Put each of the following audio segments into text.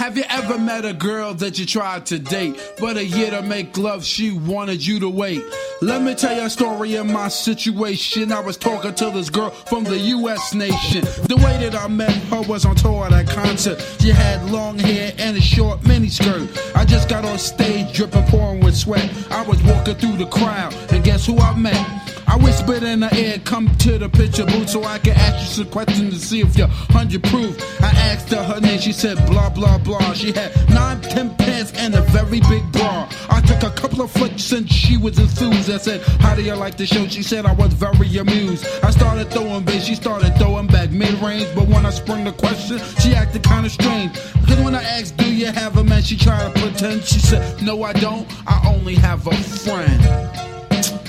Have you ever met a girl that you tried to date, but a year to make love, she wanted you to wait? Let me tell you a story of my situation. I was talking to this girl from the US nation. The way that I met her was on tour at a concert. She had long hair and a short miniskirt. I just got on stage dripping, pouring with sweat. I was walking through the crowd, and guess who I met? I whispered in her ear, come to the picture booth so I can ask you some questions to see if you're 100 proof. I asked her her name, she said blah blah blah. She had nine, ten pants and a very big bra. I took a couple of flicks and she was enthused. I said, How do you like the show? She said I was very amused. I started throwing bass, she started throwing back mid range. But when I sprung the question, she acted kind of strange. Because when I asked, Do you have a man? She tried to pretend. She said, No, I don't. I only have a friend.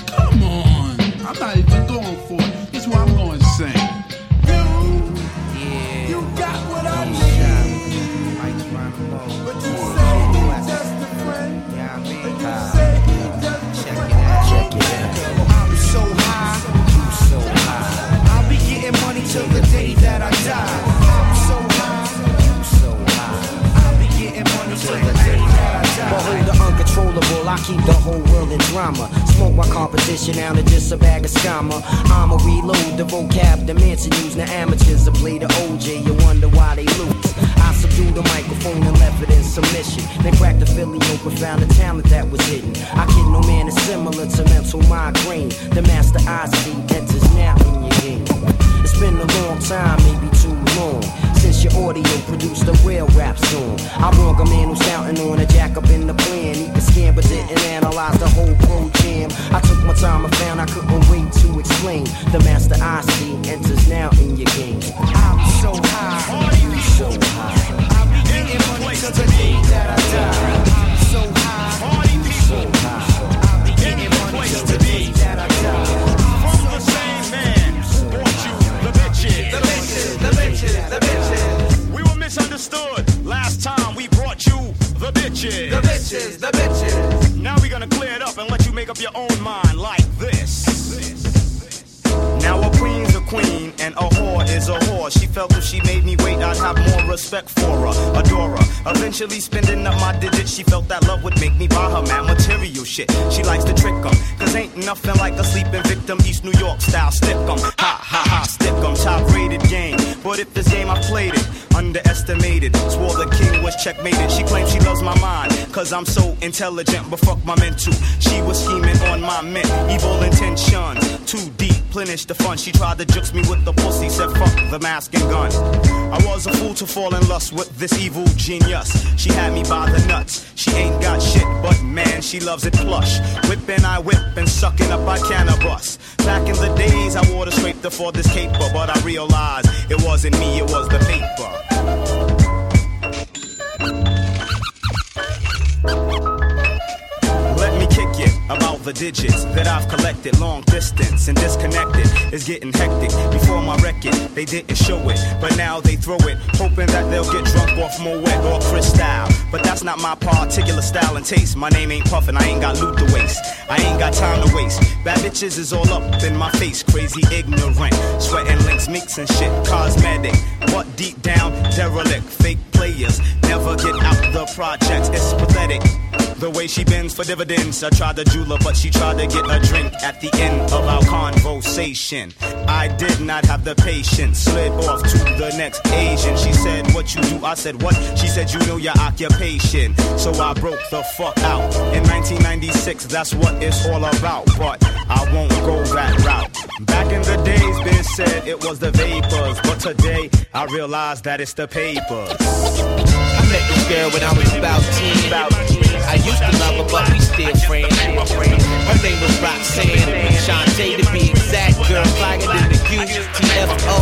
Come on. I'm not even going for till the day that I die. I'm so high. You so high. I'll be getting money till the day that I die. Behold the uncontrollable, I keep the whole world in drama. Smoke my competition out of just a bag of scammer. I'ma reload the vocab, the Manson use. Now amateurs to play the OJ, you wonder why they lose. I subdue the microphone and left it in submission. Then cracked the Philly open, found the talent that was hidden. I kid no man is similar to mental migraine. The master I see enters now been a long time, maybe too long. Since your audio produced a real rap song. I wrong a man who's shouting on a jack up in the plan. He could scan but didn't analyze the whole program. I took my time and found I couldn't wait to explain. The master I see enters now in your game. I'm so high. You so high. I'll be getting money till the day that I die. Bitches. The bitches, the bitches. Now we're gonna clear it up and let you make up your own mind like this. Now a queen's a queen and a whore is a whore. She felt if she made me I'd have more respect for her, adore her. Eventually spending up my digits, she felt that love would make me buy her man material shit. She likes to trick 'em, cause ain't nothing like a sleeping victim, East New York style stick 'em. Ha ha ha, stick 'em, top rated game. But if this game I played it, underestimated. Swore the king was checkmated. She claims she loves my mind, cause I'm so intelligent, but fuck my mental. She was scheming on my men, evil intentions. Too deep, plenish the fun. She tried to jukes me with the pussy, said fuck the mask and gun. I was a fool to fall in lust with this evil genius. She had me by the nuts. She ain't got shit, but man, she loves it plush. Whipping, I whip, and sucking up, I cannabis. Back in the days, I wore the scraper for this caper, but I realized it wasn't me, it was the paper. Let me kick it about the digits that I've collected. Long distance and disconnected is getting hectic. Before my record, they didn't show it, but now they throw it, hoping that they'll get drunk off Moet or Cristal. But that's not my particular style and taste. My name ain't Puffin', I ain't got loot to waste. I ain't got time to waste. Bad bitches is all up in my face, crazy ignorant. Sweating links, and shit, cosmetic. But deep down, derelict, fake players never get out the projects. It's pathetic. The way she bends for dividends. I tried to jewel her, she tried to get a drink at the end of our conversation. I did not have the patience. Slid off to the next Asian. She said, What you do? I said, What? She said, You know your occupation. So I broke the fuck out. In 1996, that's what it's all about. But I won't go that route. Back in the days, been said it was the vapors. But today, I realize that it's the papers. I met this girl when I was about 10. About 10. I used to love her, but we still friends. Her name was Roxanne. Shantae to be exact. Girl, flyer than the UTFO.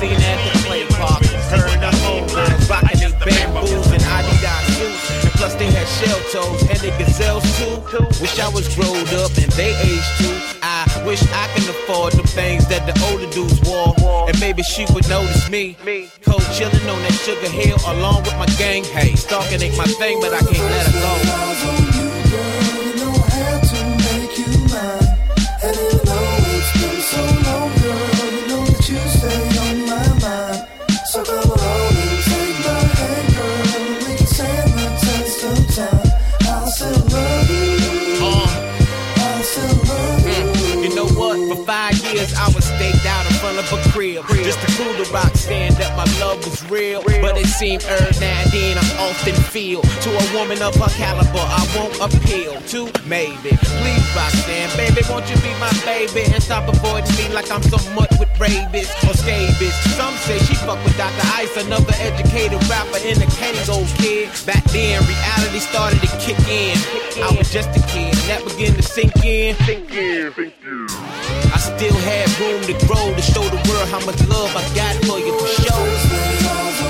Seen at the play park. Her and her homegirls rocking their bamboos and Adidas. And plus they had shell toes and they gazelles too. Wish I was growed up and they aged too. I wish I can afford the things that the older dudes wore. And maybe she would notice me. Cold chillin' on that sugar hill along with my gang. Hey, stalking ain't my thing, but I can't let her go. Was real, but it seemed earned now and then I often feel to a woman of her caliber I won't appeal to maybe. Please, Roxanne, baby, won't you be my baby and stop avoiding me like I'm somewhat with rabies or scabies? Some say she fuck with Dr. Ice, another educated rapper in the Kangol Kid. Back then, reality started to kick in. I was just a kid, and that began to sink in. Sink in, sink in. I still had room to grow to show the world how much love I got for you for sure.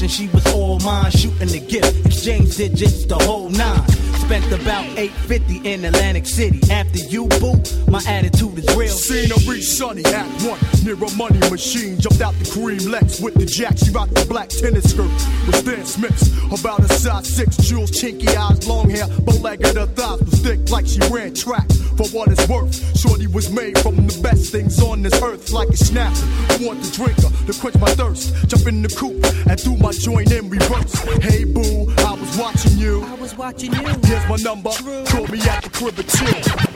Wishing she was all mine, shooting the gift, exchange digits, the whole nine. Spent about 850 in Atlantic City. After you, boo, my attitude is real. Scenery sunny, act one, near a money machine. Jumped out the cream Lex with the jack. She rocked the black tennis skirt with Stan Smiths. About a size six, jewels, chinky eyes, long hair, bow legged her thighs like she ran track. For what it's worth, Shorty was made from the best things on this earth, like a snapper. I want the drinker to quench my thirst. Jump in the coupe and do my joint in reverse. Hey boo, I was watching you. I was watching you. Here's my number. Call me at the crib at two.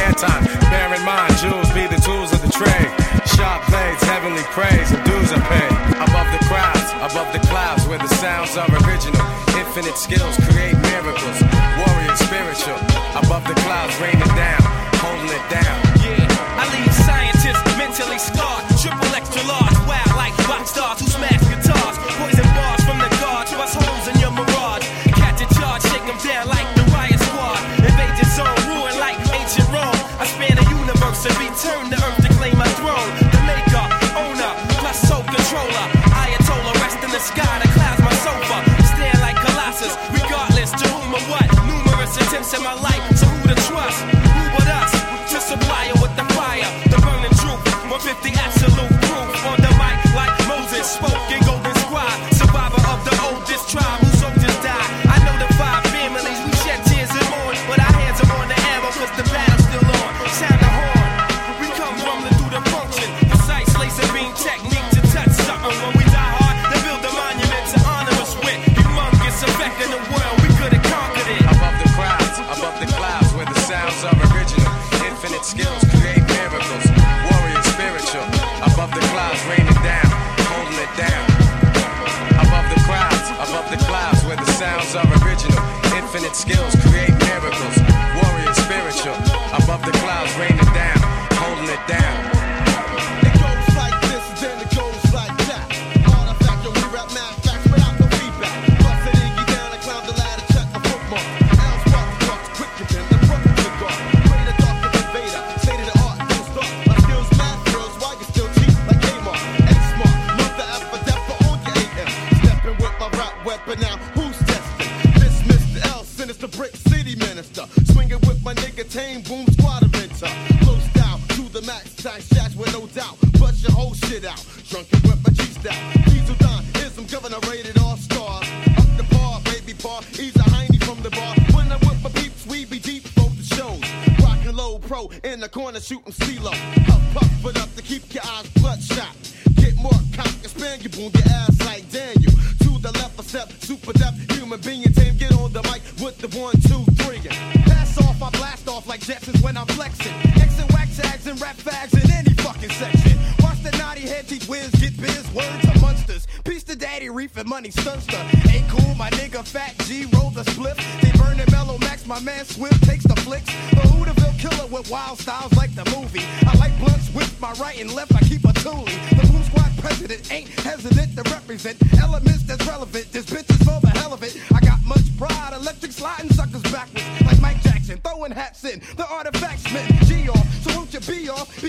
airtime. Bear in mind, jewels be the tools of the trade. Sharp blades, heavenly praise, and dues are paid. Above the crowds, above the clouds, where the sounds are original. Infinite skills create miracles. Warrior spiritual. Above the clouds, raining down, holding it down. Yeah, I leave scientists mentally scarred. Universe and president ain't hesitant to represent elements that's relevant. This bitch is for the hell of it. I got much pride, electric sliding suckers backwards like Mike Jackson, throwing hats in the artifacts meant G off. So won't you be off?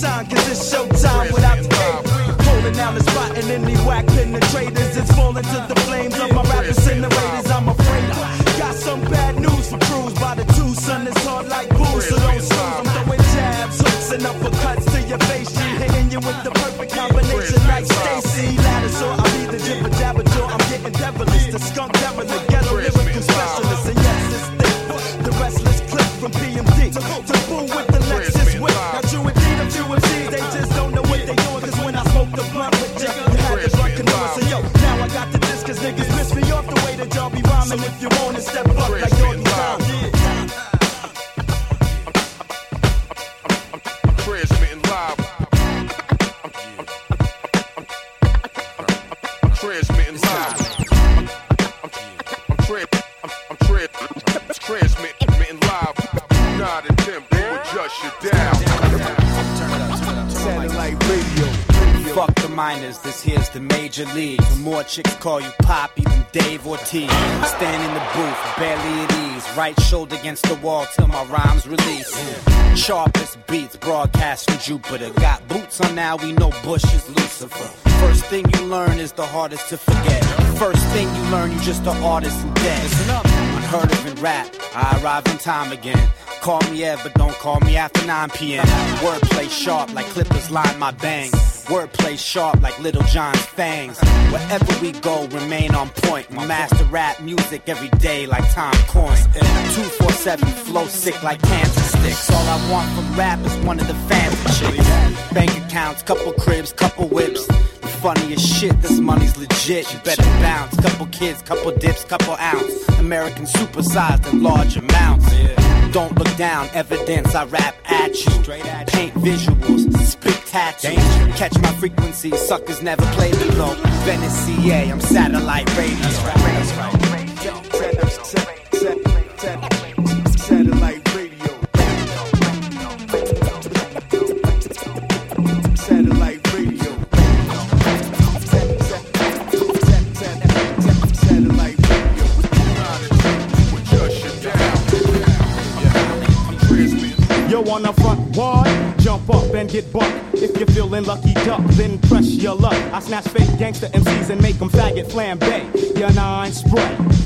time, cause it's showtime without delay. Pulling down the spot and any whack penetrators. It's falling to the flames of my rap incinerators. I'm a Chicks call you Pop, even Dave Ortiz. Stand in the booth, barely at ease. Right shoulder against the wall till my rhymes release. Sharpest beats broadcast from Jupiter. Got boots on now, we know Bush is Lucifer. First thing you learn is the hardest to forget. First thing you learn, you just an artist who dead. Listen up unheard of in rap. I arrive in time again. Call me Ev, but don't call me after 9 p.m. Wordplay sharp like clippers line my bangs. Wordplay sharp like Little John's fangs. Wherever we go, remain on point. Master rap music every day like Tom Coyne. 247 flow sick like cancer all I want from rap is one of the family chicks. Bank accounts, couple cribs, couple whips. The funniest shit, this money's legit. You better bounce. Couple kids, couple dips, couple ounce. American supersized in large amounts. Don't look down, evidence I rap at you. Paint visuals, spit tattoos. Catch my frequency, suckers never play the low. Venice CA, I'm satellite radio. That's right, that's right. Jump up and get bucked. If you're feeling lucky duck, then press your luck. I snatch fake gangster MCs and make them faggot flambe. Your nine spray.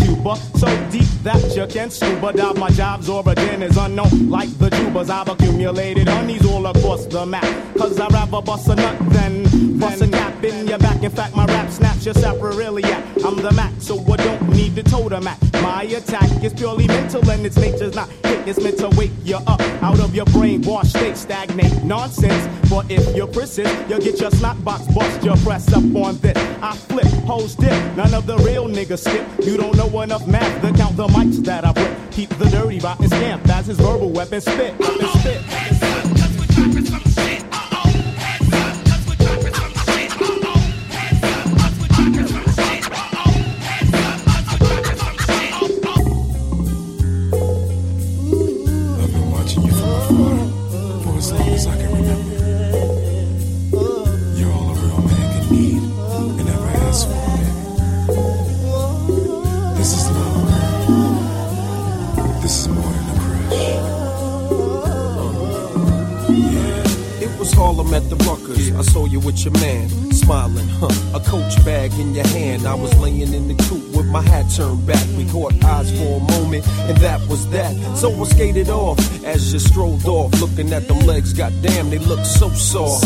So deep that you can scuba dive. My job's origin is unknown, like the tubas. I've accumulated honeys all across the map. Cause I'd rather bust a nut than in your fact, my rap snaps your sacroiliac. I'm the Mac, so I don't need the totem act. My attack is purely mental and its nature's not hit. It's meant to wake you up out of your brainwash state, stagnate nonsense. But if you're persist, you'll get your snot box bust. You press up on this. I flip, hoes dip. None of the real niggas skip. You don't know enough math to count the mics that I put. Keep the dirty rotten scamp. That's his verbal weapon. Spit, and spit. Turned back. We caught eyes for a moment, and that was that. So I skated off as you strolled off, looking at them legs. Goddamn, they look so soft.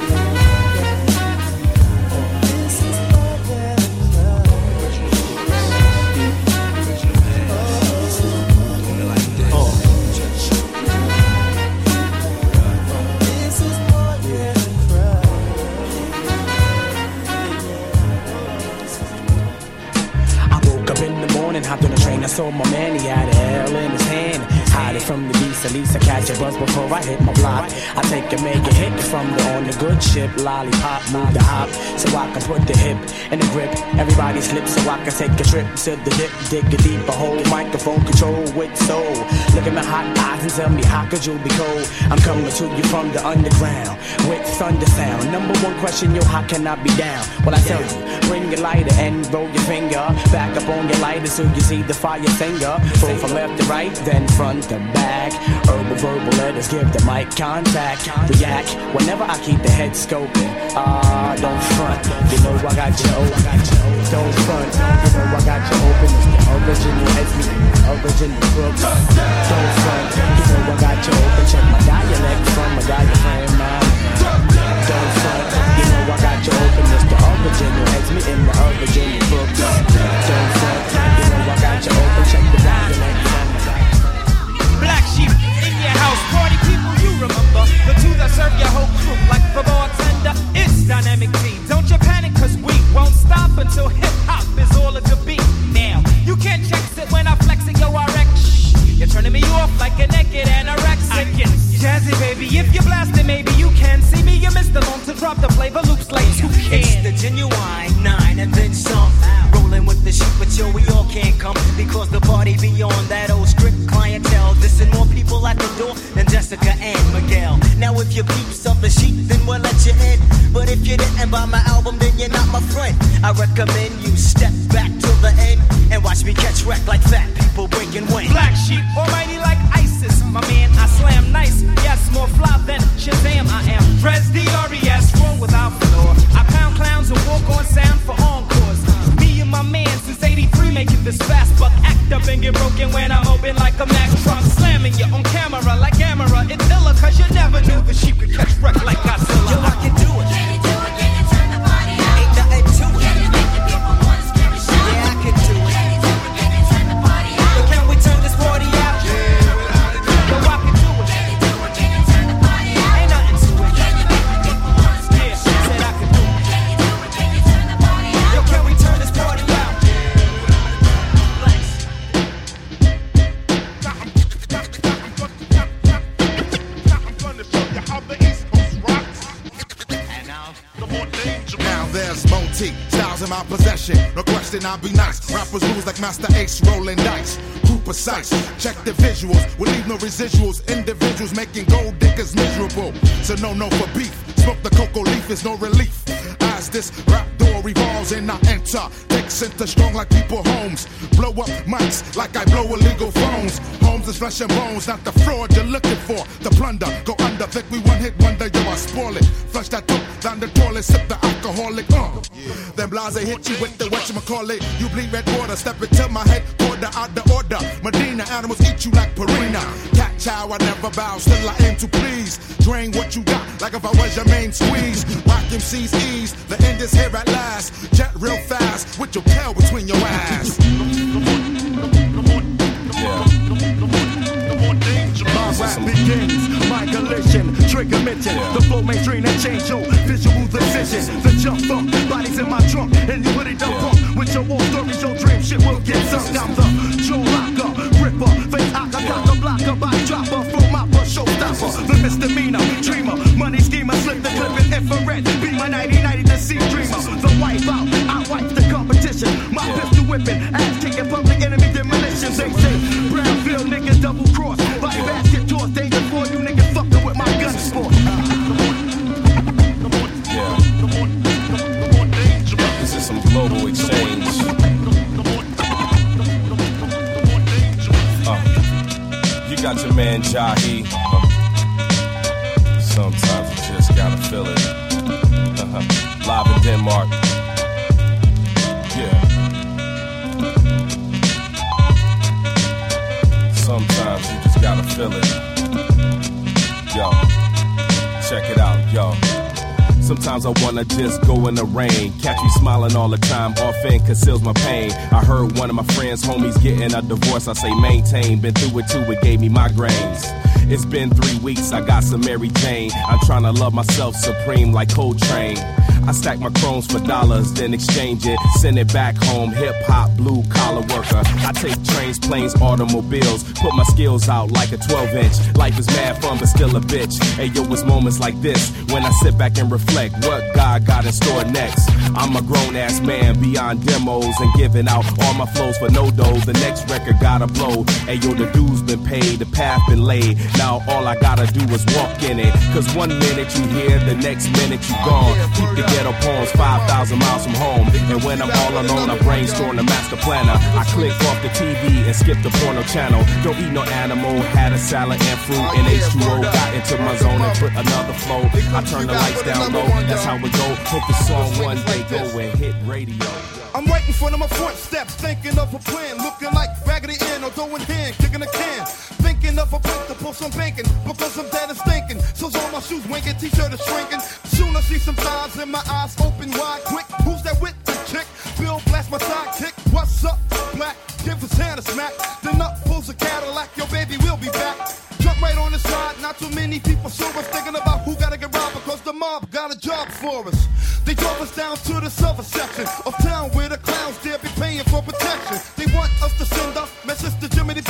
I make mega hit from the the good chip. lollipop, move the hop, so I can put the hip in the grip. Everybody slip so I can take a trip to the dip, dig a deeper hole, microphone control with soul. Look at my hot eyes and tell me how could you be cold? I'm coming to you from the underground with thunder sound. Number one question, yo, how can I be down? Well, I tell you, bring your lighter and roll your finger back up on your lighter so you see the fire finger. Pull from left to right, then front to back. Herbal verbal letters give the mic contact. React whenever I keep the head scoping. Ah, don't front. You know I got you open. Don't front. You know I got you open. It's the original heads me. Original crooks. Don't front. You know I got you open. Check my dialect from a diaphragm. Don't front. You know I got you open. It's the original heads me in the original crooks. Don't front. Remember. The two that serve your whole crew like the bartender. It's dynamic T. Don't you panic, cause we won't stop until hip hop is all of the beat. Now, you can't check it when I flex it, yo, I wreck. Shh, You're turning me off like a naked anorexic. Jazzy baby, if you're blasting, maybe you can see me. You miss drop the flavor loops like two It's the genuine nine and then some. Rolling with the sheep, but yo, we all can't come because the party beyond that old strict clientele. This Dissing more people at the door than Jessica and Miguel. Now, if you peeps up the sheet, then we'll let you in. But if you didn't buy my album, then you're not my friend. I recommend you step back till the end and watch me catch wreck like fat people breaking wind. Black sheep, almighty like ISIS. My man, I slam nice. Yes, more fly than Shazam. I am Prez D-R-E-S, roll without flaw. I pound clowns and walk on sound for encores. My man since 83 making this fast buck act up and get broken when I'm open like a Mack truck. Slamming you on camera like camera. It's illa cause you never knew the sheep could catch wreck like Godzilla. Yo, I can do it. Question, I'll be nice. Rappers lose like Master Ace rolling dice. Who precise? Check the visuals. We leave no residuals. Individuals making gold diggers miserable. So no, no for beef. Smoke the cocoa leaf is no relief. As this rap door revolves and I enter. Take center strong like people homes. Blow up mics like I blow illegal phones. Homes is flesh and bones, not the fraud you're looking for. The plunder, go under, think we one hit wonder, yo, I spoil it. Flush that dope down the toilet, sip the alcoholic, uh. Then blase hit you with the whatchamacallit. You bleed red water, step into my head, quarter out the order. Medina animals eat you like Purina. Cat chow, I never bow, still I aim to please. Drain what you got, like if I was your main squeeze. Rock MC's ease, the end is here at last. Jet real fast, with your tail between your eyes. Rap begins, my collision, trigger mention. The flow mainstream and change your visual decision. The jump up, bodies in my trunk, and you put it up pump. With your war stories, your dream shit will get sunk. I'm the Joe Locker, Ripper, face haka, cocker, blocker, body dropper, my push showstopper. The misdemeanor, dreamer, money schemer, slip the clip in infrared. Be my 90-90 the sea dreamer. The wipe out, I wipe the competition. My pistol whipping, ass kicking, public enemy demolition. They say, Brownsville niggas double cross. Body basket toss, danger for you niggas fucking with my gun sport. This is some global exchange. Uh, you got your man Jahi. Uh, sometimes you just gotta feel it. Uh-huh. Live in Denmark. Yeah. Sometimes you just gotta feel it. Yo, check it out, yo. Sometimes I wanna just go in the rain. Catch me smiling all the time, often conceals my pain. I heard one of my friends, homies, getting a divorce. I say maintain, been through it too, it gave me migraines. It's been three weeks, I got some Mary Jane. I'm trying to love myself supreme like Coltrane. I stack my chromes for dollars, then exchange it, send it back home. Hip hop, blue collar worker. I take trains, planes, automobiles, put my skills out like a 12 inch. Life is mad fun, but still a bitch. Hey yo, it's moments like this when I sit back and reflect what God got in store next. I'm a grown ass man beyond demos and giving out all my flows for no dough. The next record gotta blow. Hey yo, the dues been paid, the path been laid. Now all I gotta do is walk in it. Cause one minute you here, the next minute you gone. Keep the ghetto poems 5,000 miles from home. And when I'm all alone, I brainstorm the master planner. I click off the TV and skip the porno channel. Don't eat no animal, had a salad and fruit and H2O. Got into my zone and put another flow. I turn the lights down low, that's how it go. Hope the song one day go and hit radio. I'm right in front of my front steps, thinking of a plan, looking like Raggedy Ann or going hand, kicking a can. Thinking of a place to pull some banking, because I'm dead and stinking. So's all my shoes winking, t-shirt is shrinking. Soon I see some thighs and my eyes open wide, quick. Who's that with the chick? Bill blast my sidekick. What's up, black? Give his hand a smack. Then up pulls a Cadillac, your baby will be back. Right on the side, not too many people us thinking about who gotta get robbed because the mob got a job for us. They drove us down to the silver section of town where the clowns dare be paying for protection. They want us to send a message to Jimmy the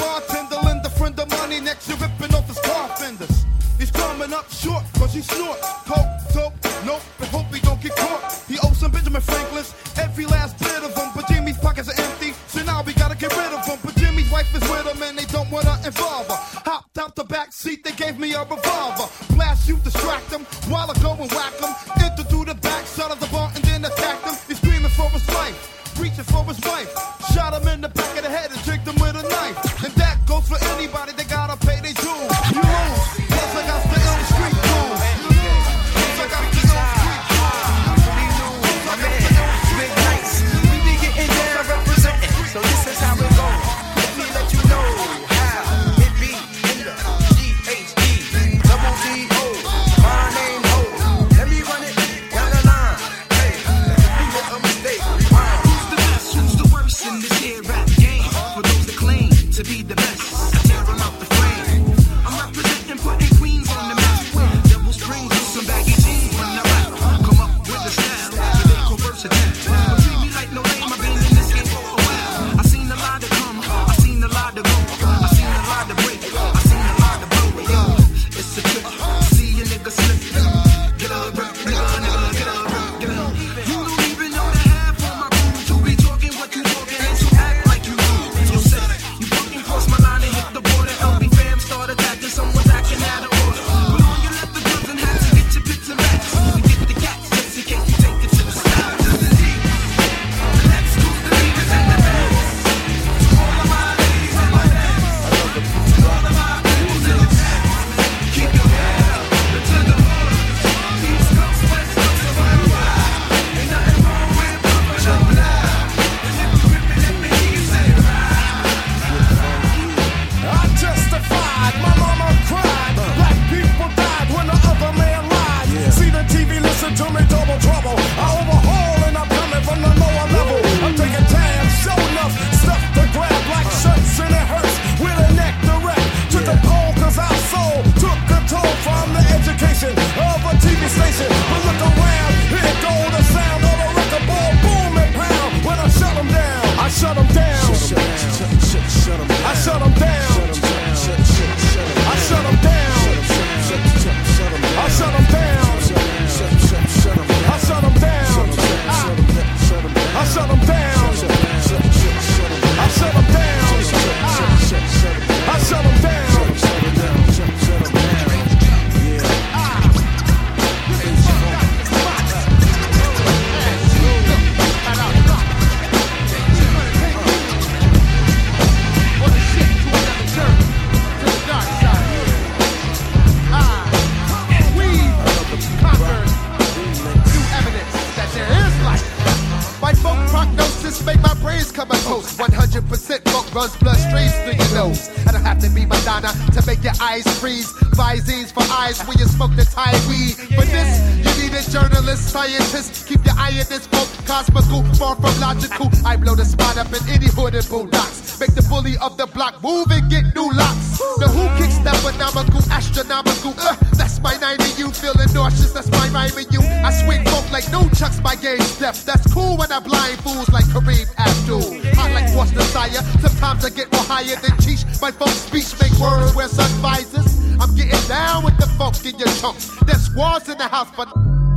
There's squads in the house, but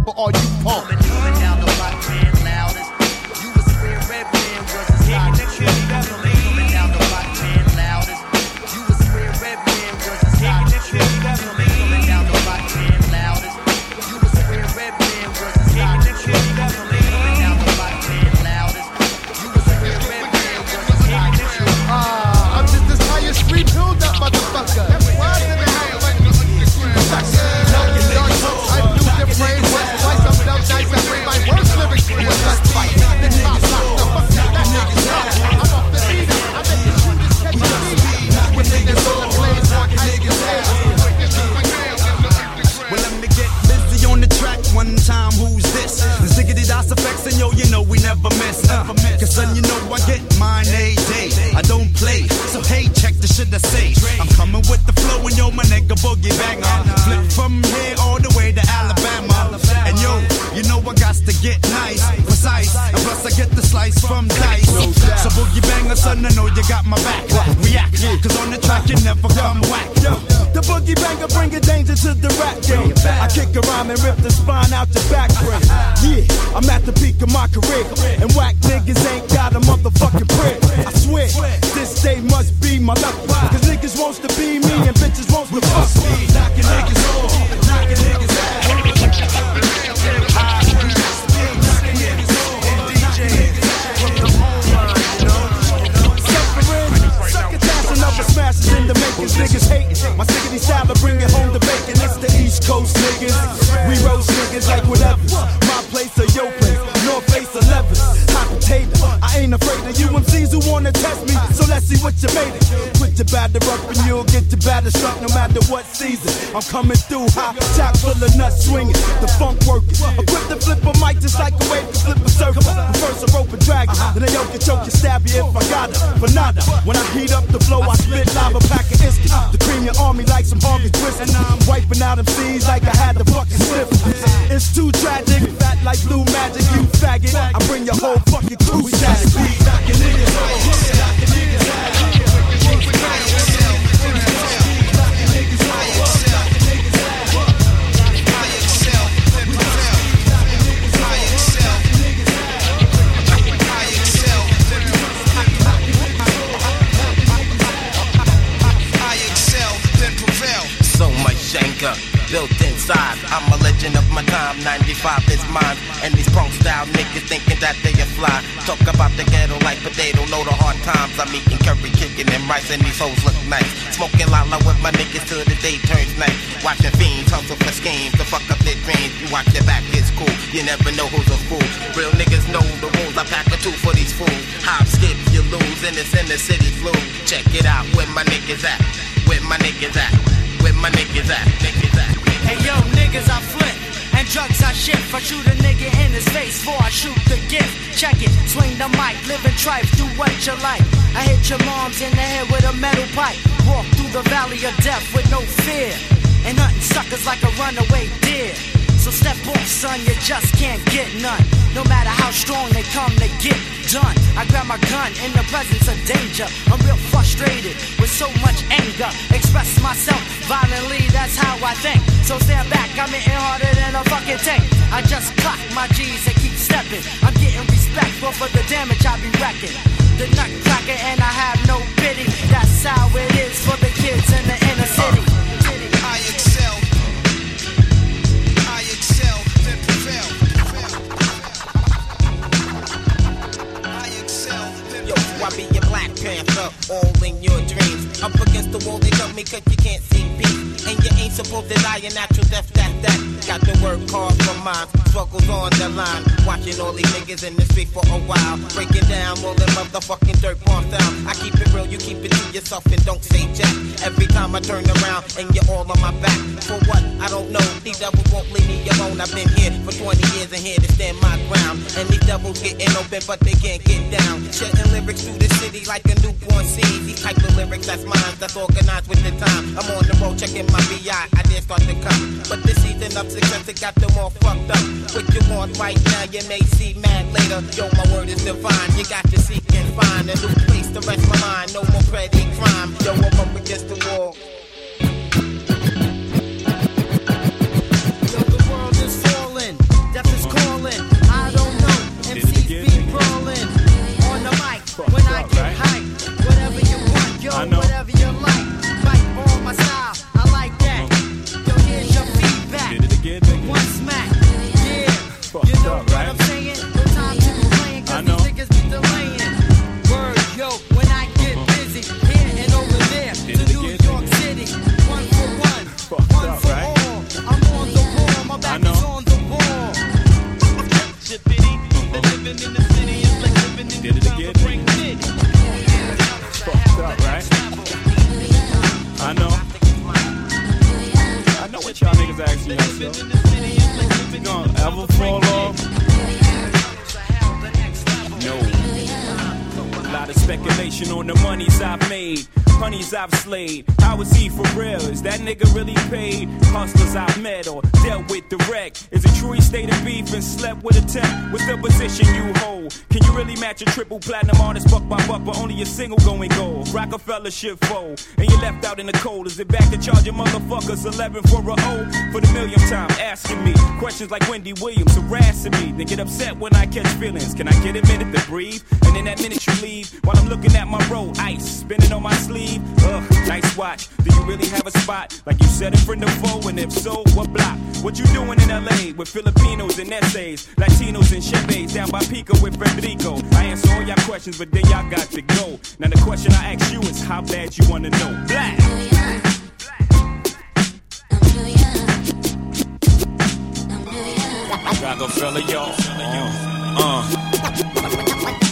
for all you punks. should I say? I'm coming with the flow and yo, my nigga boogie banger. Flip from here all the way to Alabama. And yo, you know I got to get nice, precise. And plus I get the slice from dice the sun, I know you got my back. React, cause on the track you never come whack. Yo, the boogie banger bringing danger to the rap game. I kick a rhyme and rip the spine out your back. Yeah, I'm at the peak of my career. And whack niggas ain't got a motherfucking prayer. I swear, this day must be my luck. Cause niggas wants to be me and bitches wants to fuck me. Knocking niggas niggas hating. My sickety style to bring it home to bacon. It's the East Coast niggas. We roast niggas like whatever. My place or your place. North face 11. Hot potato. I ain't afraid of UMCs who wanna test me. Let's see what you made it. Put your batter up and you'll get your batter struck no matter what season. I'm coming through hot, chock full of nuts swinging. The funk working. Equipped to flip a mic just like a wave to flip a circle. First a rope and drag it. Then a yoke and choke you, stab you if I got it. For nada. When I heat up the flow, I spit lava, pack an instant. The cream your army like some Harvey twist. And I'm wiping out them seeds like I had the fucking slip. It's too tragic, fat like blue magic, you faggot. I bring your whole fucking crew static. Knocking niggas knocking I'm a legend of my time. 95 is mine. And these punk style niggas thinking that they are fly. Talk about the ghetto like potato. Know the hard times. I'm eating curry, chicken, and rice. And these hoes look nice. Smoking lala with my niggas till the day turns night. Watching fiends hustle for schemes to fuck up their dreams. You watch your back, it's cool. You never know who's a fool. Real niggas know the rules. I pack a two for these fools. Hop, skip, you lose. And it's in the city flu. Check it out. Where my niggas at? Where my niggas at? Where my niggas at? Niggas at? Hey yo, niggas, I flip. And drugs I shift. I shoot a nigga in his face before I shoot the gift. Check it, swing the mic, live and trife, do what you like. I hit your moms in the head with a metal pipe. Walk through the valley of death with no fear. And hunting suckers like a runaway deer. So step off, son, you just can't get none. No matter how strong they come, they get done. I grab my gun in the presence of danger. I'm real frustrated with so much anger. Express myself violently, that's how I think. So stand back, I'm hitting harder than a fucking tank. I just clock my G's and keep stepping. I'm getting respect for for the damage I be wrecking. Off? No. A lot of speculation on the monies I've made, honeys I've slayed. How is he for real? Is that nigga really paid? Hustlers I've met or dealt with direct. Is it true he stayed in beef and slept with a tech? What's the position you hold? Can you really match a triple platinum artist buck by buck, but only a single going gold. Rockefeller shit fold, and you left out in the cold. Is it back to charging motherfuckers 11 for a O? For the millionth time, asking me questions like Wendy Williams harassing me. They get upset when I catch feelings. Can I get a minute to breathe? And in that minute you leave, while I'm looking at my roll, ice spinning on my sleeve. Ugh, nice watch. Do you really have a spot? Like you said in Friend or Foe, and if so, what block? What you doing in LA with Filipinos and essays, Latinos and Chevys down by Pico with Federico? I answer all y'all questions, but then y'all got to go. Now the question I ask you is how bad you wanna know. Black. Rockefeller, y'all. Uh, uh.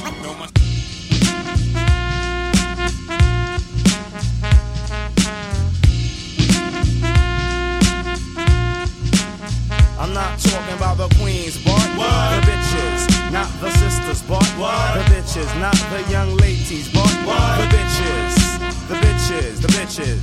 Not talking about the queens, but the bitches, not the sisters, but the bitches, not the young ladies, but the bitches, the bitches, the bitches.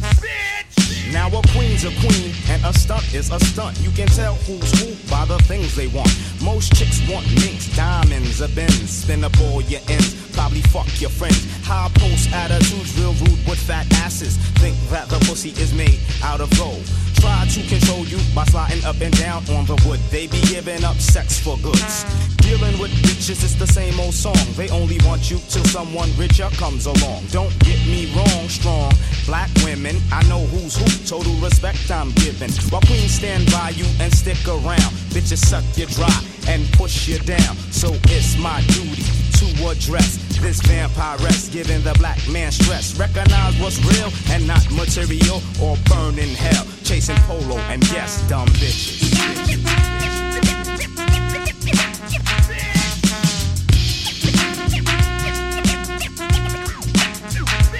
Now a queen's a queen and a stunt is a stunt. You can tell who's who by the things they want. Most chicks want minks, diamonds, a Benz. Spin up all your ends, probably fuck your friends. High post attitudes, real rude with fat asses. Think that the pussy is made out of gold. Try to control you by sliding up and down on the wood. They be giving up sex for goods. Dealing with bitches is the same old song. They only want you till someone richer comes along. Don't get me wrong, strong black women. I know who's who. Total respect I'm giving. While queens stand by you and stick around. Bitches suck you dry and push you down. So it's my duty to address this vampiress, giving the black man stress. Recognize what's real and not material or burn in hell. Chasing polo and yes, dumb bitches.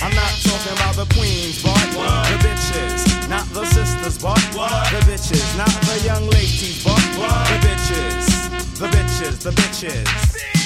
I'm not talking about the queens, but the bitches, not the sisters, but the bitches, not the young ladies, but the bitches, the bitches, the bitches.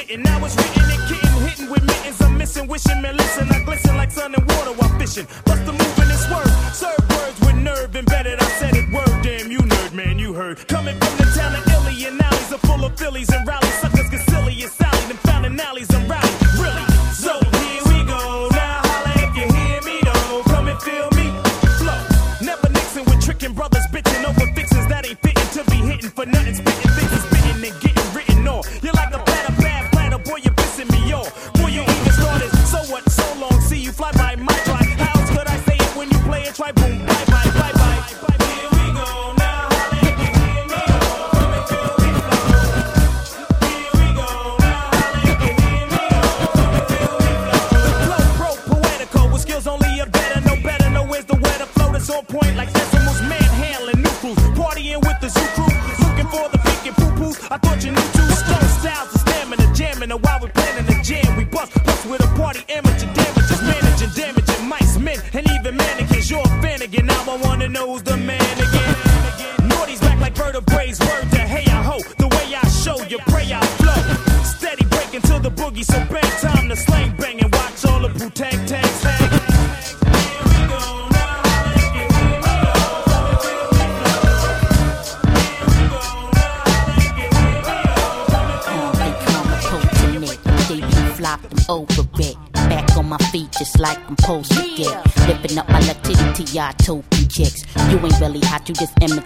Hitting. Now it's written and kitten, hitting with mittens. I'm missing, wishing, man, listen. I glisten like sun and water while fishing. Bust the move this word. Serve words with nerve embedded. I said it word. Damn, you nerd, man, you heard. Coming from the town of Illy and alleys are full of Phillies and rallies. Suckers get silly and Sally. Them found in alleys and rally. Really?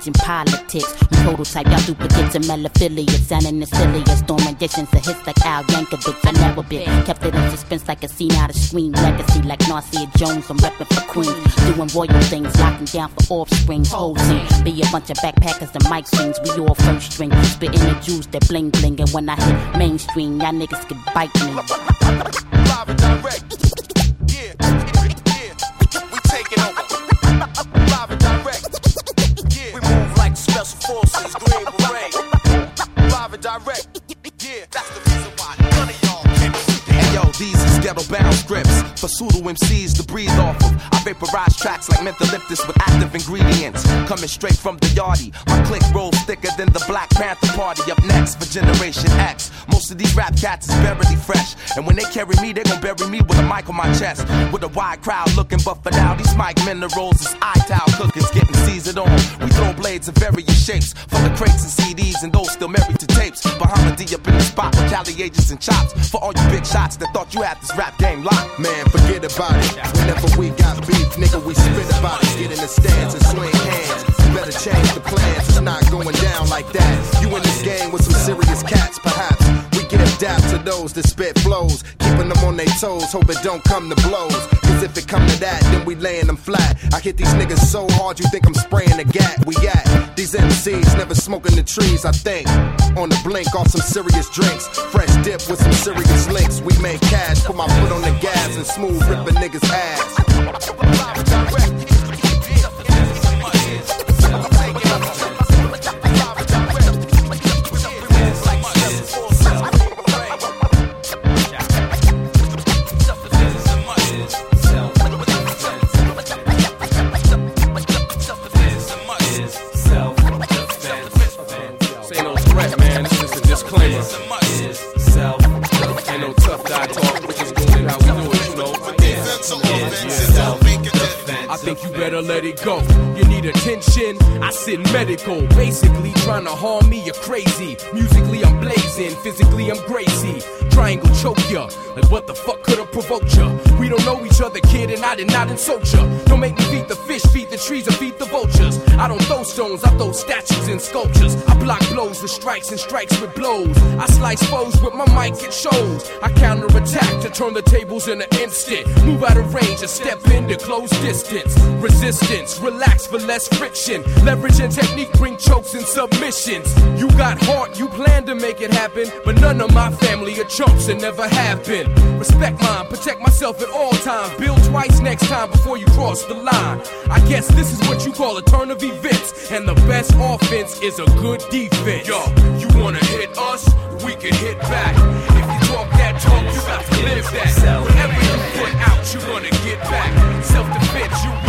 In politics. Prototype, y'all duplicates and melophilia. Sounding the silliest, storm renditions of hits like Al Yankovic. I never been kept it in suspense like a scene out of Scream Legacy, like Narcia Jones. I'm repping for Queen. doing royal things, locking down for offspring. Team, be a bunch of backpackers and mic swings. We all first string, spitting the juice that bling bling. And when I hit mainstream, y'all niggas can bite me. Live and direct. Pseudo MCs to breathe off of. I vaporize tracks like mentholyptus with active ingredients coming straight from the yardie. My click rolls thicker than the Black Panther Party. Up next for Generation X. Most of these rap cats is barely fresh, and when they carry me, they gon' bury me with a mic on my chest. With a wide crowd looking buffed out. These mic minerals is eye towel cookers getting seasoned on. We throw blades of various shapes for the crates and CDs and those still married to tapes. Bahama D up in the spot with Cali agents and chops for all you big shots that thought you had this rap game locked. Man, forget about it. Whenever we got beef, nigga, we spit about it. Get in the stands and swing hands. You better change the plans. It's not going down like that. You in this game with some serious cats, perhaps. We give dap to those that spit flows, keeping them on their toes, hope it don't come to blows. Cause if it come to that, then we laying them flat. I hit these niggas so hard, you think I'm spraying the gat. We at these MCs never smoking the trees, I think. On the blink, off some serious drinks. Fresh dip with some serious links. We make cash, put my foot on the gas and smooth rip a nigga's ass. This think you better let it go. You need attention. I sit medical. Basically, trying to harm me, you're crazy. Musically, I'm blazing. Physically, I'm crazy. Triangle choke ya. Like, what the fuck could have provoked ya? We don't know each other, kid, and I did not insult ya. Don't make me feed the fish, feed the trees, or feed the vultures. I don't throw stones, I throw statues and sculptures. I block blows with strikes and strikes with blows. I slice foes with my mic, it shows. I counterattack to turn the tables in an instant. Move out of range and step into close distance. Resistance, relax for less friction. Leverage and technique bring chokes and submissions. You got heart, you plan to make it happen. But none of my family are chumps and never have been. Respect mine, protect myself at all times. Build twice next time before you cross the line. I guess this is what you call a turn of events. And the best offense is a good defense. Yo, you wanna hit us? We can hit back. If you talk that talk, you got to live that. Whatever you put out, you wanna get back. Self defense, you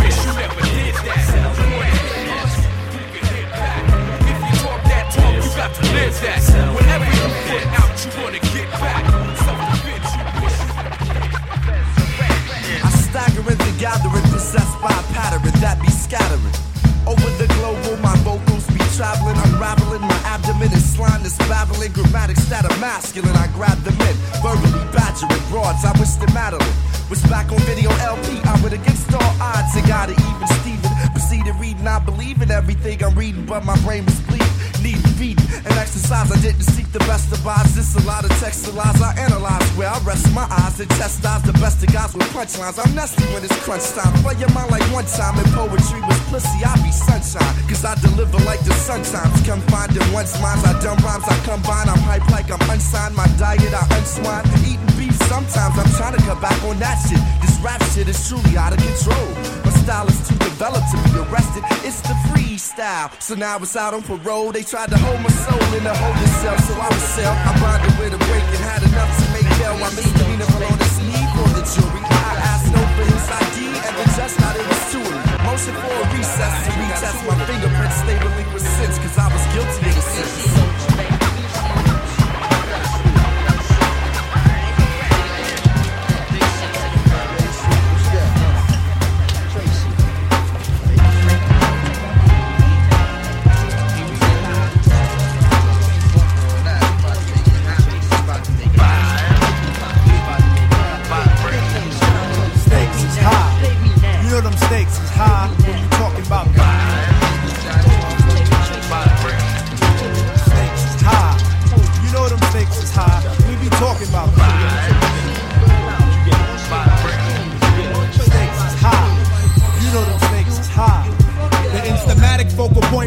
got to live that. Whatever you put out, you gonna get back. I stagger into gathering, possessed by a pattern that be scattering. Over the global, my vocals be traveling, unraveling. My abdomen is slime that's babbling. Grammatics that are masculine, I grab them in. Verbally badgering broads, I wish them Madeline was back on video LP. I would against all odds, I got it even Steven. Proceeded reading, I believe in everything I'm reading, but my brain was bleeding. Need reading and exercise. I didn't seek the best of. This a lot of text lies I analyze. Where I rest my eyes and chastise the best of guys with punchlines. I'm nasty when it's crunch time. Play your mind like one time and poetry was pussy. I be sunshine. Cause I deliver like the sun times. Confined in one's minds. I dumb rhymes, I combine. I'm hype like I'm unsigned. My diet, I unswine. Eating sometimes. I'm trying to cut back on that shit. This rap shit is truly out of control. My style is too developed to be arrested. It's the freestyle. So now it's out on parole. They tried to hold my soul in a holding cell, so I was sell. I bonded with a break and had enough to make bail. My misdemeanor below the sleeve for the jury. I asked no for his ID, and the judge thought it was of. Motion for a recess to retest my fingerprints. Stay relinquished since, cause I was guilty of the.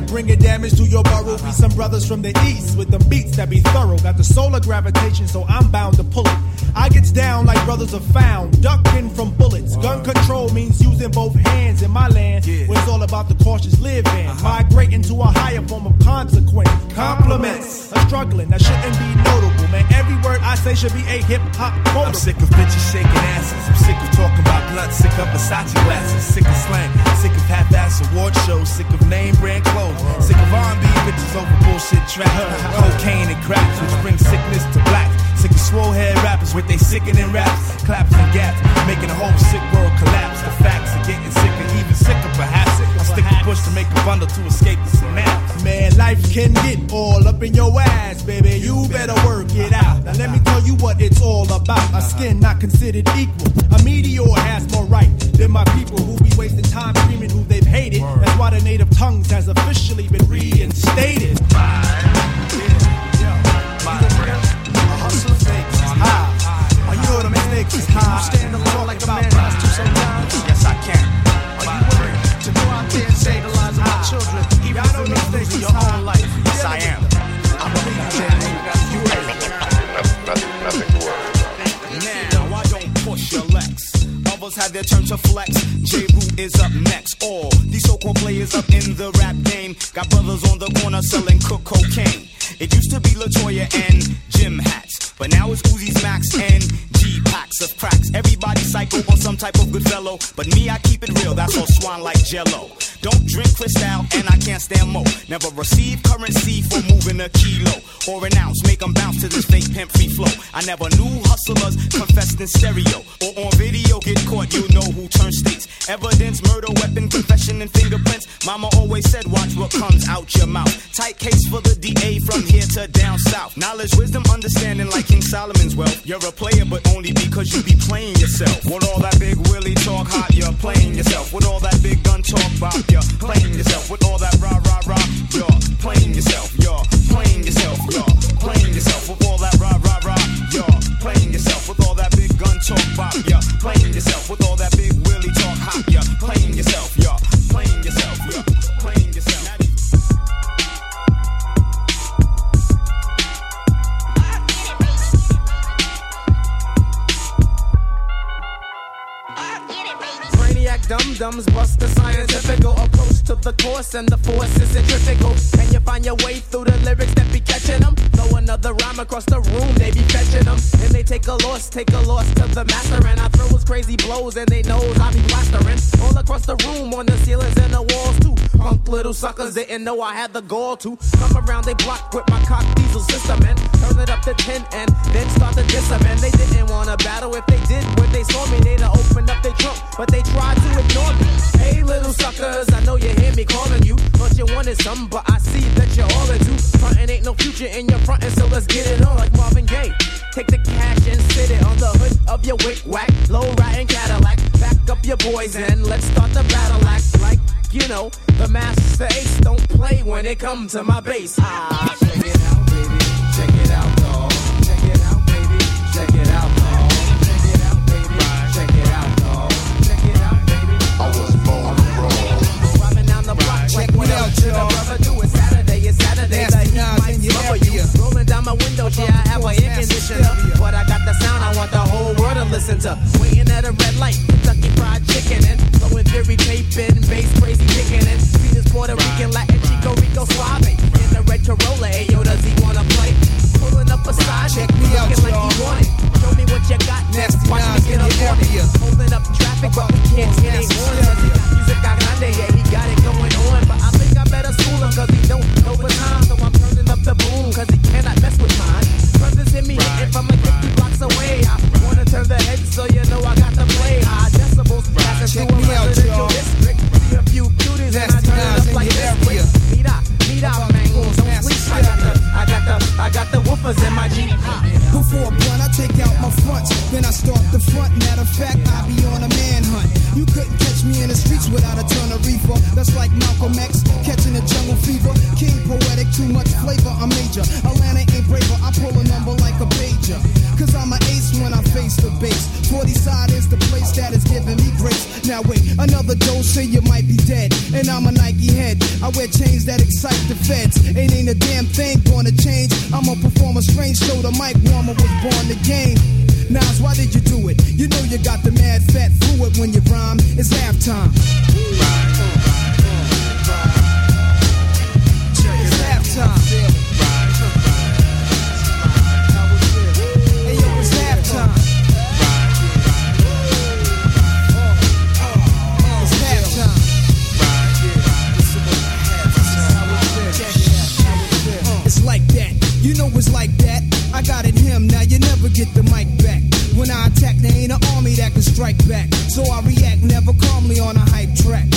Bringing damage to your borough. Be some brothers from the east with them beats that be thorough. Got the solar gravitation, so I'm bound to pull it. I gets down like brothers are found, ducking from bullets. Gun control means using both hands in my land, where it's all about the cautious living. Uh-huh. Migrating to a higher form of consequence. Compliments, a struggling that shouldn't be notable, man. Every word I say should be a hip hop quote. I'm sick of bitches shaking asses. I'm sick of talking about blunt. Sick of Versace glasses. Sick of slang. Sick of half-ass award shows. Sick of name brand clothes. Sick of R&B bitches over bullshit trap. Cocaine and crack, which brings sickness to black. Sick of swole head rappers with they sickening raps, claps and gaps, making the whole sick world collapse. The facts are getting sicker, even sicker perhaps. I stick a push to make a bundle to escape the. Man, life can get all up in your ass, baby. You better work it out. Now let me tell you what it's all about. A skin not considered equal. A meteor has more right than my people who be wasting time screaming who they've hated. That's why the native tongues has officially been reinstated. Are you know what a mistake is high? Stand alone like a man has to sometimes. Yes, I can. Are you willing to go out there and save the lives of our children, even if it Have their turn to flex. J. Root is up next. All these so-called players up in the rap game got brothers on the corner selling cook cocaine. It used to be Latoya and Jim hats, but now it's Uzi's Max and G packs of cracks. Everybody psycho or some type of good fellow, but me I keep it real. That's all swan like Jello. Don't drink Cristal and I can't stand mo. Never receive currency for moving a kilo or an ounce. Make 'em bounce to this fake pimp free flow. I never knew hustlers confessed in stereo or on video. Get caught, you know who turns states. Evidence, murder, weapon, confession, and fingerprints. Mama always said, watch what comes out your mouth. Tight case for the DA from here to down south. Knowledge, wisdom, understanding like King Solomon's wealth. You're a player, but only because you be playing yourself. With all that big Willie talk hot, you're playing yourself. With all that big gun talk bop, you're playing yourself. With all that rah rah rah, you're playing yourself. You're playing yourself. You're playing yourself. With all that rah rah rah, you're playing yourself. With all that big gun talk bop, you're playing yourself. With all that Brainiac dum dums bust the scientifical approach to the course, and the force is centrifugal. Can you find your way through the lyrics that be catching them? Throw another rhyme across the room, they be fetching them. And they take a loss, take a loss to the master. And I throw his crazy blows, and they knows I be plastering. All across the room, on the ceilings and the walls, too. Punk little suckers didn't know I had the gall to come around they block with my cock diesel system and turn it up to 10 and then start to diss 'em. And they didn't wanna battle. If they did, when they saw me, they'd opened up their trunk, but they tried to ignore me. Hey, little suckers, I know you hear me calling you. Thought you wanted something, but I see that you're all into. Frontin' ain't no future in your frontin', so let's get it on like Marvin Gaye. Take the cash and sit it on the hood of your wick whack, low riding Cadillac. Back up your boys and let's start the battle act like. You know, the Masta Ace don't play when it comes to my bass. Ah, check it out, heat might smother you. Rolling down my window, yeah, I have an air conditioner. But I got the sound I want the whole world to listen to. Waiting at a red light, Kentucky Fried Chicken and blowing Fury taping, bass crazy kicking and Venus Puerto Rican, Latin Chico Rico Suave. In the red Corolla, hey yo, does he wanna play? Pulling up beside Check me out, like he want it. Show me what you got next. Watch me get up on it. Holding up traffic, but we can't hit it on music got grande, yeah, he got it going on. But I think I better school him cause he don't know the time. So I'm the boom cause he cannot mess with mine. Brothers hit me hitting from like 50 blocks away. I wanna turn the head so you know I got to play high decibels. Passing Check through a me out, residential y'all. district. See a few cuties and I turn it up like this. Wait, Don't sleep. I got the, I got the, I got the woofers in my Jeep. Before blunt, I take out my fronts. Then I start the front. Matter of fact, I be on a manhunt. You couldn't catch me in the streets without a ton of reefer. That's like Malcolm X catching a jungle fever. King poetic, too much flavor. I'm major. Atlanta ain't braver. I pull a number like a pager. Cause I'm an ace when I face the base. 40 side is the place that is giving me grace. Now wait, another dose, say you might be dead. And I'm a Nike head. I wear chains that excite the feds. Ain't ain't a damn thing gonna change. I'ma perform a strange show. The mic warmer was born the game. Nas, why did you do it? You know you got the mad fat fluid when you rhyme. It's halftime. It's halftime. You know it's like that. I got it him, now you never get the mic back. When I attack, there ain't an army that can strike back. So I react never calmly on a hype track.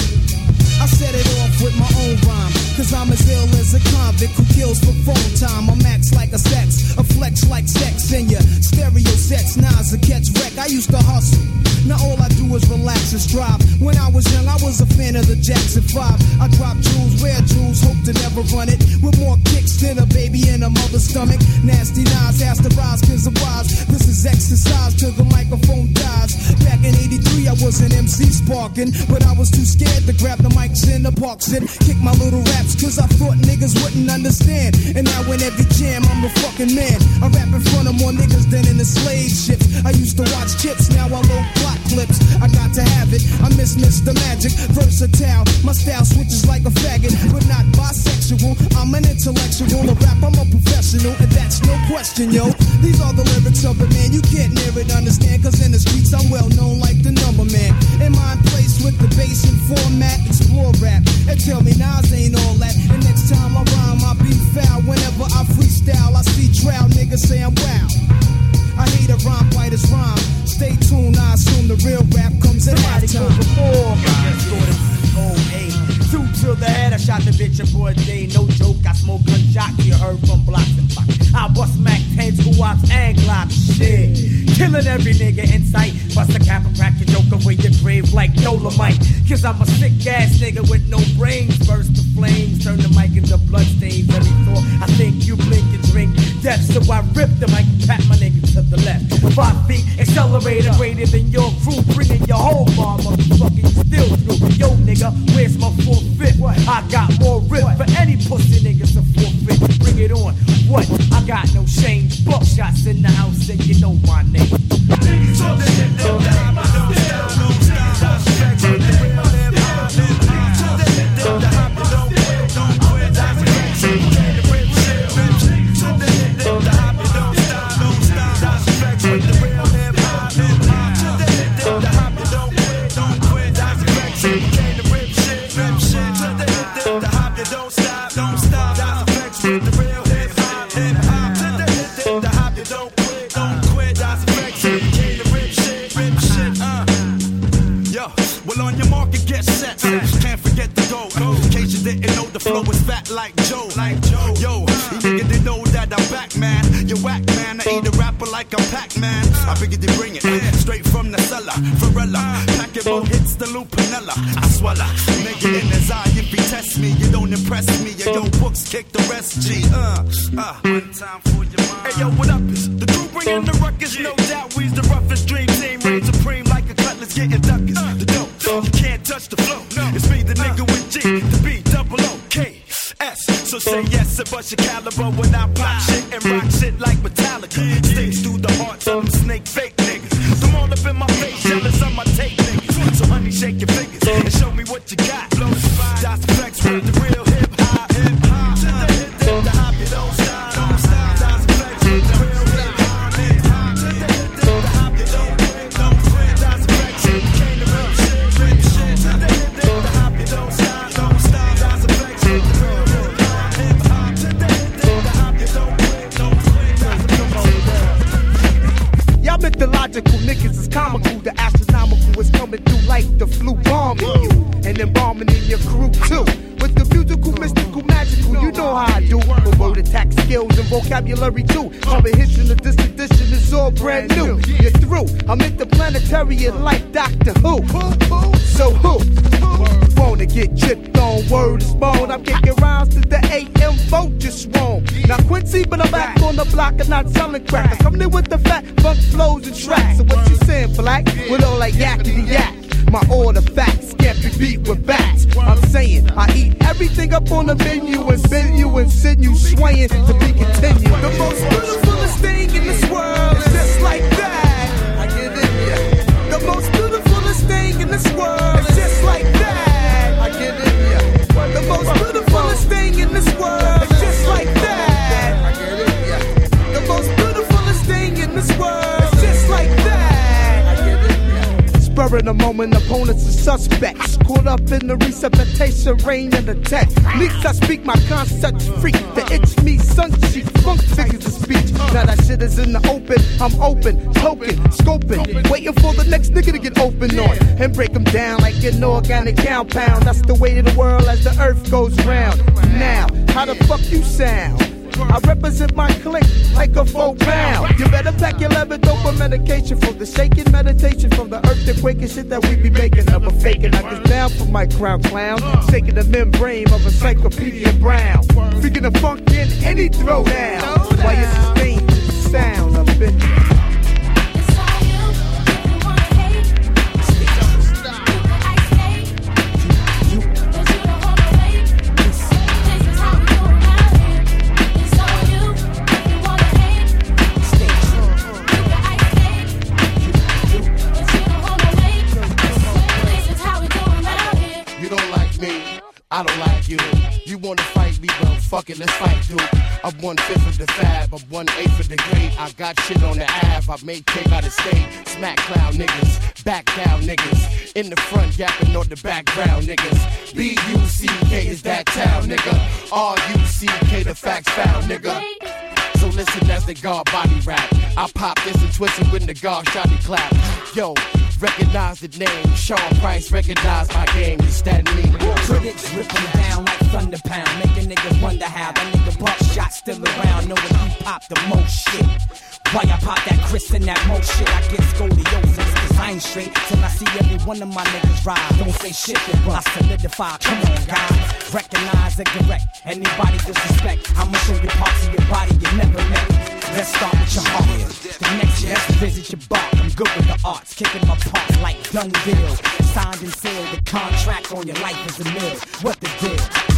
I set it off with my own rhyme. Cause I'm as ill as a convict who kills for phone time. I'm max like a sex, a flex like sex in your stereo. Now as a catch wreck, I used to hustle. Now all I do is relax and strive. When I was young, I was a fan of the Jackson 5. I dropped jewels, wear jewels, hope to never run it. With more kicks than a baby in a mother's stomach. Nasty Nas has to rise cause I'm wise. This is exercise till the microphone dies. Back in 83, I was an MC sparking. But I was too scared to grab the in the parks and kick my little raps cause I thought niggas wouldn't understand. And now in every jam, I'm a fucking man. I rap in front of more niggas than in the slave ships. I used to watch chips, now I load plot clips. I got to have it. I miss Mr. Magic, versatile. My style switches like a faggot, but not bisexual. I'm an intellectual. A rap, I'm a professional, and that's no question, yo. These are the lyrics of a man. You can't near it, understand, cause in the streets I'm well known like the number man. In my place with the bass and format, explore rap. And tell me Nas ain't all that. And next time I rhyme, I be foul. Whenever I freestyle, I see trial niggas say I'm wow. I hate a rhyme, fight as rhyme. Stay tuned, I assume the real rap comes at halftime. Oh, hey. Two till the head, I shot the bitch a broad day. No joke, I smoke gunshot, you heard from blocks and blocks. I bust Mac 10s, squats, and glocks. Shit. Killing every nigga in sight. Bust a cap and crack your joke away your grave like Dolomite. Cause I'm a sick ass nigga with no brains. Burst the flames, turn the mic into bloodstains. Every thought, I think you blink and drink death. So I rip the mic and pat my nigga to the left. Five feet, accelerator greater than your crew. Bringing your whole bar, motherfucker, you still through. Yo, nigga, where's my forfeit? I got more rip for any pussy niggas to forfeit. Bring it on. What? I got no shame. Buckshots in the house, and you know my name. Yo, like I'm Pac-Man. I figured they bring it straight from the cellar. Varela, more hits than Lou Piniella. I swallow. Nigga in his eye, if test me, you don't impress me. Yo, yo, books kick the rest. G. Uh, uh. One time for your mind. Hey, yo, what up? Is the crew bringing the ruckus? No doubt, we's the roughest dream team. Reign supreme like a cutlass getting duckers. The dope, you can't touch the flow. It's me, the nigga with G, the B, double O, K, S. So say yes and bust your caliber when I pop shit and rock shit like them snake fake selling crack. I'm coming in with the fat funk flows and tracks. So what you saying, black? With all that yakety yak. My order facts can't be beat with bats. I'm saying I eat everything up on the menu and spin you and send you swaying to be continued. In the moment, opponents are suspects. Caught up in the resuscitation, rain and attack. Leaks I speak my concept freak. The itch me, sun cheek, funk figures of speech. Now that shit is in the open, I'm open, token, scoping. Waiting for the next nigga to get open on. And break them down like an organic compound. That's the way of the world as the earth goes round. Now, how the fuck you sound? I represent my clique like a four pound. You better pack your leather dope for medication from the shaking meditation from the earthquake and shit that we be making. Never faking. I get down for my crown clown, shaking the membrane of encyclopedia brown. Speaking the funk in any throwdown. While you sustain sound of it. I don't like you. You wanna fight me, well, fuck it, let's fight, dude. I'm one fifth of the fab, I'm one eighth of the grade. I got shit on the Ave, I make cake out of state. Smack clown niggas, back down niggas. In the front, yapping on the background niggas. B U C K is that town, nigga. R U C K, the facts found, nigga. So listen as the guard body rap. I pop this and twist it when the guard shotty clap. Yo, recognize the name. Sean Price, recognize my game. It's that me. Critics ripping down like thunder pound, making niggas wonder how that nigga buckshot still around, knowing he pop the most shit. Why I pop that Chris and that mo shit, I get scoliosis. Cause I ain't straight till I see every one of my niggas ride. Don't say shit, but I solidify. Come on, guys. Recognize and correct. Anybody disrespect, I'ma show you parts of your body you never met. Let's start with your heart. The next let's visit your bar. I'm good with the arts, kicking my parts like done deal. Signed and sealed, the contract on your life is a mill. What the deal?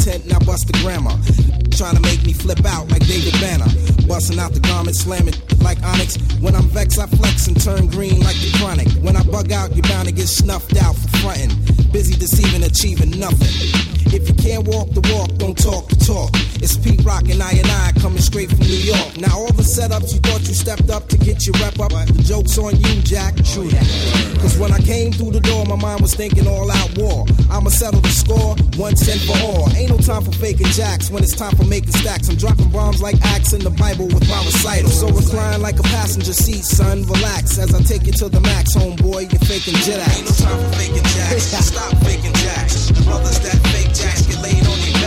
Content, now bust the grammar. Trying to make me flip out like David Banner. Busting out the garment, slamming like Onyx. When I'm vexed, I flex and turn green like the chronic. When I bug out, you're bound to get snuffed out for fronting. Busy deceiving, achieving nothing. If you can't walk the walk, don't talk the talk. It's Pete Rock and I and I coming straight from New York. Now all the setups you thought you stepped up to get your rep up, the joke's on you, Jack. True that. Cause when I came through the door, my mind was thinking all out war. I'ma settle the score once and for all. Ain't no time for faking jacks when it's time for making stacks. I'm dropping bombs like acts in the Bible with my recital. So recline like a passenger seat, son. Relax as I take you to the max, homeboy. You're faking jet. Ain't no time for faking jacks. Stop faking jacks. Brothers that fake jacks get laid on their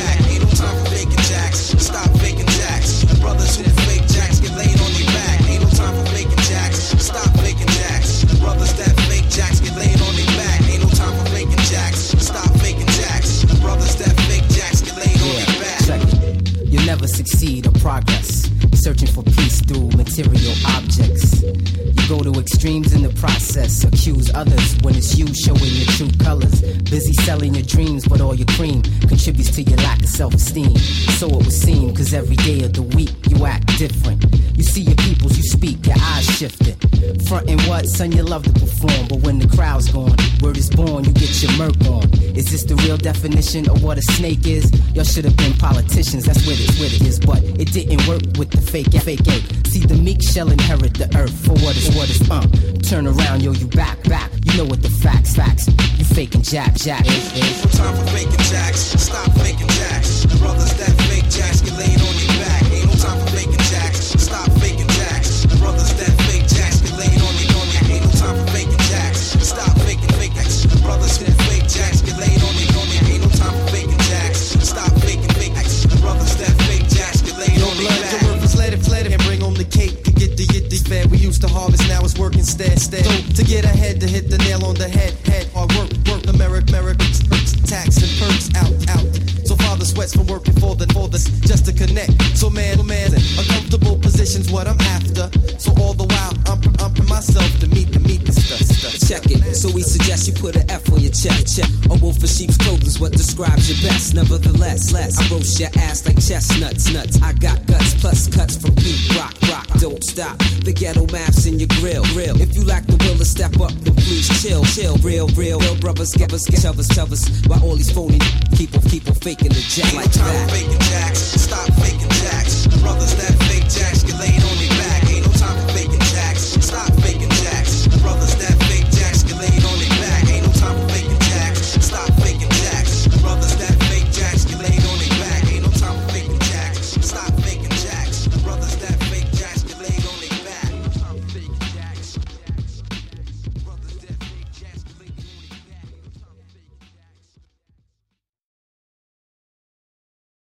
succeed or progress. Searching for peace through material objects. You go to extremes in the process. Accuse others when it's you showing your true colors. Busy selling your dreams, but all your cream contributes to your lack of self esteem. So it would seem, cause every day of the week you act different. You see your peoples, you speak, your eyes shifting. Frontin' what, son, you love to perform. But when the crowd's gone, word is born, you get your murk on. Is this the real definition of what a snake is? Y'all should have been politicians, that's where it, where it is. But it didn't work with the fake, fake eight. See, the meek shall inherit the earth for what is what is, uh. Turn around, yo, you back, back. You know what the facts, facts. You faking jack, jack. Time for faking jacks. Stop faking jacks. Brothers that fake jacks get laid on get ahead, to hit the nail on the head, head. Hard work, work, America, America, tax and perks, out, out. So father sweats from working for the, for the, just to connect. So man, man, a comfortable position's what I'm after. So all the while, I'm, I'm myself Check it. So we suggest you put an F on your check. Check. A wolf in sheep's clothing is what describes your best. Nevertheless, less. I roast your ass like chestnuts, nuts. I got guts plus cuts from Pete Rock, rock. Don't stop. The ghetto maps in your grill, grill. If you lack the will to step up, then please chill, chill. Real, real, real brothers, get us, get us, shove us. While all these phony people, people faking the jack like that. faking jacks, stop faking jacks. Brothers that fake jacks get laid on